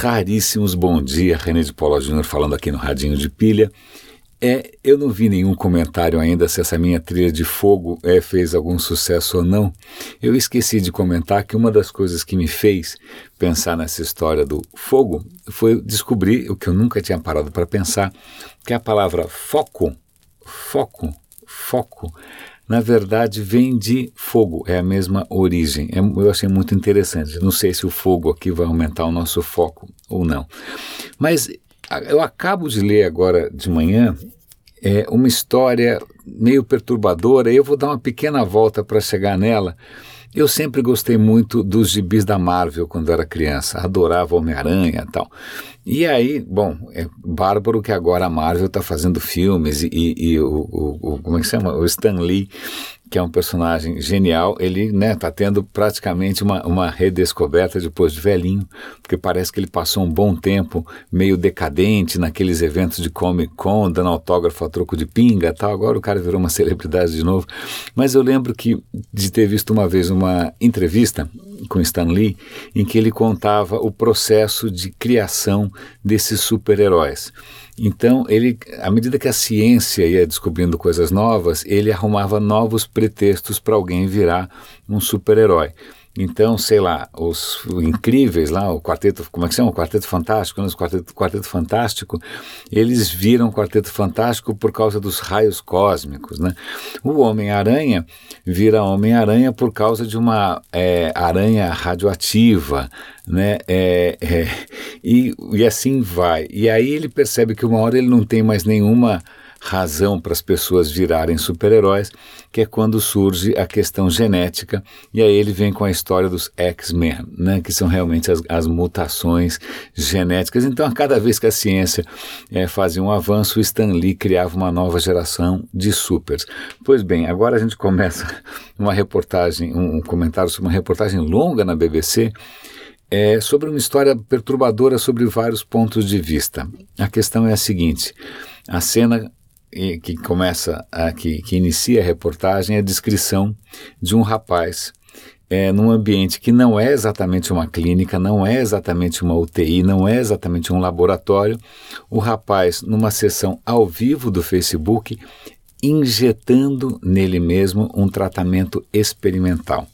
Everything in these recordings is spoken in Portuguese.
raríssimos bom dia, René de Paula Júnior falando aqui no Radinho de Pilha. É, eu não vi nenhum comentário ainda se essa minha trilha de fogo é, fez algum sucesso ou não. Eu esqueci de comentar que uma das coisas que me fez pensar nessa história do fogo foi descobrir o que eu nunca tinha parado para pensar, que a palavra foco, foco, foco, na verdade vem de fogo, é a mesma origem. É, eu achei muito interessante. Não sei se o fogo aqui vai aumentar o nosso foco ou não. Mas eu acabo de ler agora de manhã é, uma história meio perturbadora, eu vou dar uma pequena volta para chegar nela. Eu sempre gostei muito dos gibis da Marvel quando era criança, adorava Homem-Aranha e tal. E aí, bom, é bárbaro que agora a Marvel está fazendo filmes e, e, e o, o, o, como é que chama? O Stan Lee que é um personagem genial, ele né, tá tendo praticamente uma, uma redescoberta depois de velhinho, porque parece que ele passou um bom tempo meio decadente naqueles eventos de Comic Con, dando autógrafo a troco de pinga tal. Agora o cara virou uma celebridade de novo. Mas eu lembro que de ter visto uma vez uma entrevista com Stan Lee em que ele contava o processo de criação desses super-heróis. Então, ele, à medida que a ciência ia descobrindo coisas novas, ele arrumava novos pretextos para alguém virar um super-herói. Então, sei lá, os incríveis lá, o quarteto, como é que chama? O quarteto fantástico, né? o quarteto, quarteto fantástico, eles viram quarteto fantástico por causa dos raios cósmicos, né? O Homem-Aranha vira Homem-Aranha por causa de uma é, aranha radioativa, né? É, é, e, e assim vai. E aí ele percebe que uma hora ele não tem mais nenhuma razão para as pessoas virarem super-heróis, que é quando surge a questão genética, e aí ele vem com a história dos X-Men, né, que são realmente as, as, mutações genéticas. Então, a cada vez que a ciência é, fazia um avanço, Stan Lee criava uma nova geração de supers. Pois bem, agora a gente começa uma reportagem, um, um comentário sobre uma reportagem longa na BBC, é, sobre uma história perturbadora sobre vários pontos de vista. A questão é a seguinte: a cena que começa, a, que, que inicia a reportagem é a descrição de um rapaz é, num ambiente que não é exatamente uma clínica, não é exatamente uma UTI, não é exatamente um laboratório. O rapaz, numa sessão ao vivo do Facebook, injetando nele mesmo um tratamento experimental.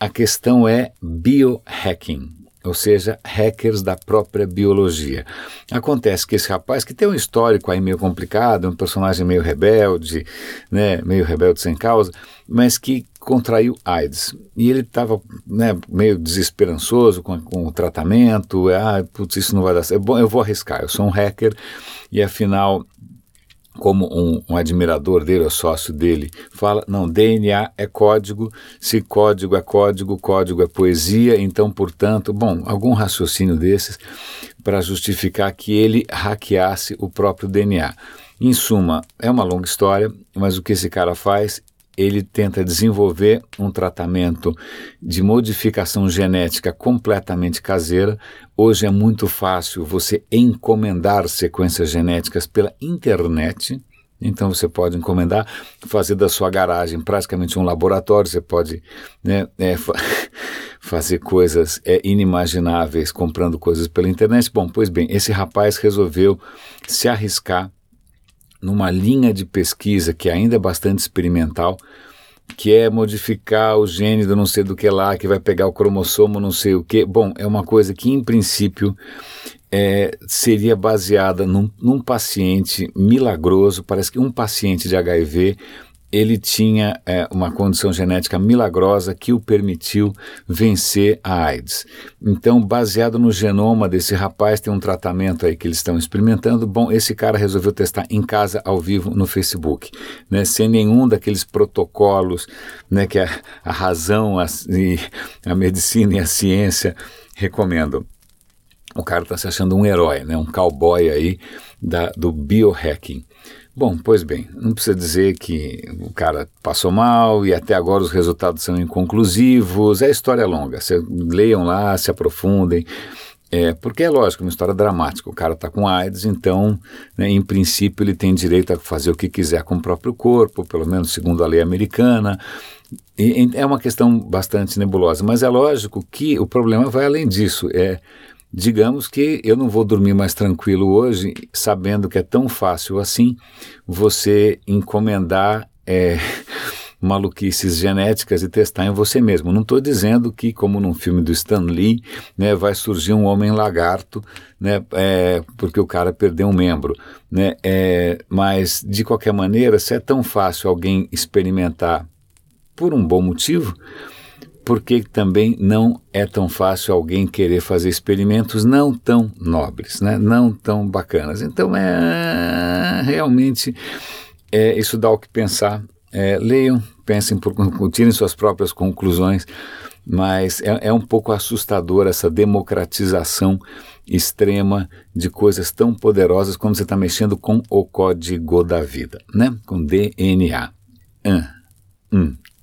A questão é biohacking ou seja, hackers da própria biologia. Acontece que esse rapaz, que tem um histórico aí meio complicado, um personagem meio rebelde, né, meio rebelde sem causa, mas que contraiu AIDS. E ele estava né, meio desesperançoso com, com, o tratamento, ah, putz, isso não vai dar certo, bom, eu vou arriscar, eu sou um hacker, e afinal como um, um, admirador dele, o sócio dele, fala: não, DNA é código, se código é código, código é poesia, então, portanto, bom, algum raciocínio desses para justificar que ele hackeasse o próprio DNA. Em suma, é uma longa história, mas o que esse cara faz? Ele tenta desenvolver um tratamento de modificação genética completamente caseira. Hoje é muito fácil você encomendar sequências genéticas pela internet. Então você pode encomendar, fazer da sua garagem praticamente um laboratório. Você pode né, é, fazer coisas é, inimagináveis comprando coisas pela internet. Bom, pois bem, esse rapaz resolveu se arriscar numa linha de pesquisa que ainda é bastante experimental, que é modificar o gene do não sei do que lá, que vai pegar o cromossomo não sei o que. Bom, é uma coisa que, em princípio, é, seria baseada num, num paciente milagroso. Parece que um paciente de HIV ele tinha é, uma condição genética milagrosa que o permitiu vencer a AIDS. Então, baseado no genoma desse rapaz, tem um tratamento aí que eles estão experimentando. Bom, esse cara resolveu testar em casa, ao vivo, no Facebook, né, sem nenhum daqueles protocolos né, que a, a razão, a, a medicina e a ciência recomendam. O cara está se achando um herói, né, um cowboy aí da, do biohacking. Bom, pois bem, não precisa dizer que o cara passou mal e até agora os resultados são inconclusivos. É história longa. Cê, leiam lá, se aprofundem. É, porque é lógico, uma história dramática. O cara está com AIDS, então, né, em princípio, ele tem direito a fazer o que quiser com o próprio corpo, pelo menos segundo a lei americana. E, é uma questão bastante nebulosa, mas é lógico que o problema vai além disso. É digamos que eu não vou dormir mais tranquilo hoje, sabendo que é tão fácil assim você encomendar. É, maluquices genéticas e testar em você mesmo. Não estou dizendo que, como num filme do Stan Lee, né, vai surgir um homem lagarto, né, é, porque o cara perdeu um membro, né, é, mas de qualquer maneira, se é tão fácil alguém experimentar por um bom motivo, porque também não é tão fácil alguém querer fazer experimentos não tão nobres, né? não tão bacanas. Então, é realmente, é, isso dá o que pensar é, leiam, pensem, por, tirem suas próprias conclusões, mas é, é um pouco assustador essa democratização extrema de coisas tão poderosas quando você está mexendo com o código da vida, né? Com DNA. Hum.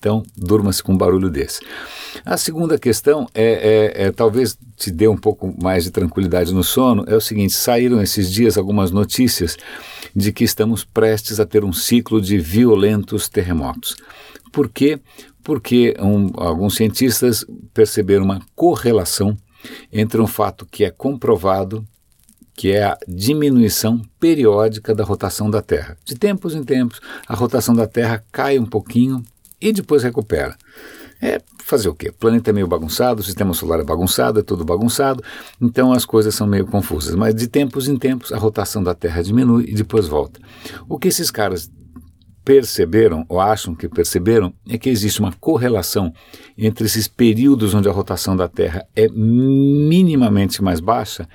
Então, durma-se com um barulho desse. A segunda questão é, é, é, talvez te dê um pouco mais de tranquilidade no sono. É o seguinte: saíram esses dias algumas notícias de que estamos prestes a ter um ciclo de violentos terremotos. Por quê? Porque um, alguns cientistas perceberam uma correlação entre um fato que é comprovado que é a diminuição periódica da rotação da Terra. De tempos em tempos, a rotação da Terra cai um pouquinho e depois recupera. É fazer o quê? O planeta é meio bagunçado, o sistema solar é bagunçado, é tudo bagunçado, então as coisas são meio confusas. Mas de tempos em tempos a rotação da Terra diminui e depois volta. O que esses caras perceberam, ou acham que perceberam, é que existe uma correlação entre esses períodos onde a rotação da Terra é minimamente mais baixa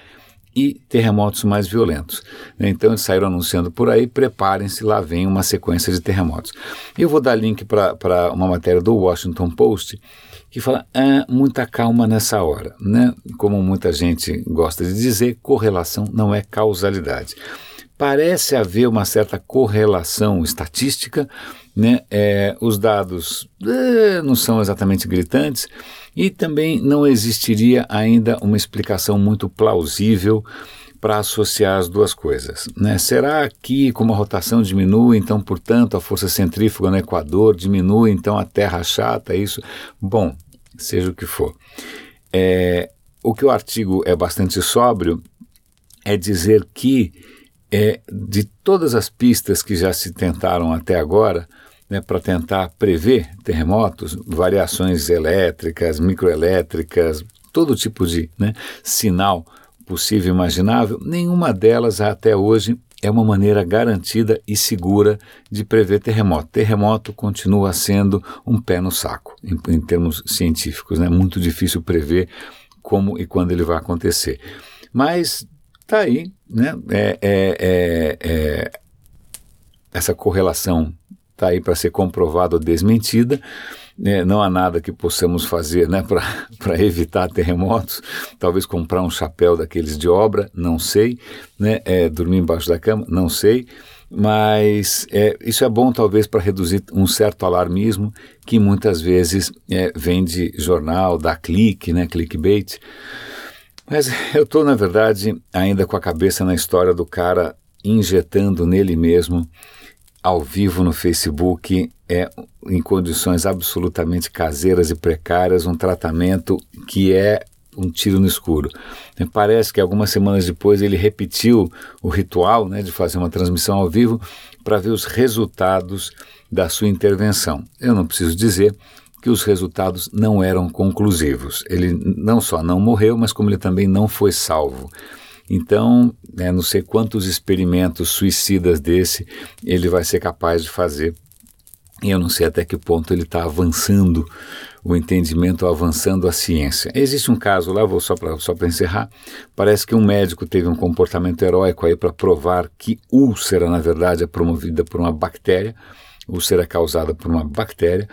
e terremotos mais violentos. Então eles saíram anunciando por aí, preparem-se, lá vem uma sequência de terremotos. Eu vou dar link para uma matéria do Washington Post que fala ah, muita calma nessa hora. Né? Como muita gente gosta de dizer, correlação não é causalidade. Parece haver uma certa correlação estatística, né? É, os dados é, não são exatamente gritantes, e também não existiria ainda uma explicação muito plausível para associar as duas coisas. Né? Será que, como a rotação diminui, então, portanto, a força centrífuga no Equador diminui, então a Terra chata, isso? Bom, seja o que for. É, o que o artigo é bastante sóbrio é dizer que, é, de todas as pistas que já se tentaram até agora, né, para tentar prever terremotos, variações elétricas, microelétricas, todo tipo de né, sinal possível e imaginável, nenhuma delas até hoje é uma maneira garantida e segura de prever terremoto. Terremoto continua sendo um pé no saco, em, em termos científicos. É né? muito difícil prever como e quando ele vai acontecer. Mas está aí, né? É, é, é, é, essa correlação está aí para ser comprovada ou desmentida. É, não há nada que possamos fazer né, para evitar terremotos. Talvez comprar um chapéu daqueles de obra, não sei. Né, é, dormir embaixo da cama, não sei. Mas é, isso é bom, talvez, para reduzir um certo alarmismo que muitas vezes é, vem de jornal, da clique, né, clickbait. Mas eu estou, na verdade, ainda com a cabeça na história do cara injetando nele mesmo ao vivo no Facebook é em condições absolutamente caseiras e precárias um tratamento que é um tiro no escuro. Parece que algumas semanas depois ele repetiu o ritual né, de fazer uma transmissão ao vivo para ver os resultados da sua intervenção. Eu não preciso dizer que os resultados não eram conclusivos. Ele não só não morreu, mas como ele também não foi salvo. Então, né, não sei quantos experimentos suicidas desse ele vai ser capaz de fazer. E eu não sei até que ponto ele está avançando o entendimento, avançando a ciência. Existe um caso lá, vou só para só encerrar. Parece que um médico teve um comportamento heróico aí para provar que úlcera, na verdade, é promovida por uma bactéria úlcera é causada por uma bactéria,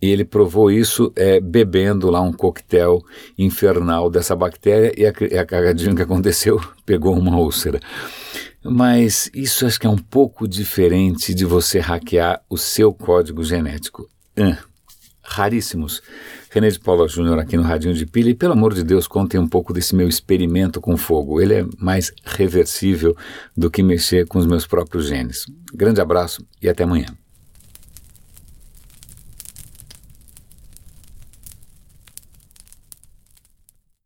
e ele provou isso é, bebendo lá um coquetel infernal dessa bactéria, e a, a cagadinha que aconteceu pegou uma úlcera. Mas isso acho que é um pouco diferente de você hackear o seu código genético. Raríssimos. René de Paula Júnior aqui no Radinho de Pilha, e pelo amor de Deus, contem um pouco desse meu experimento com fogo. Ele é mais reversível do que mexer com os meus próprios genes. Grande abraço e até amanhã.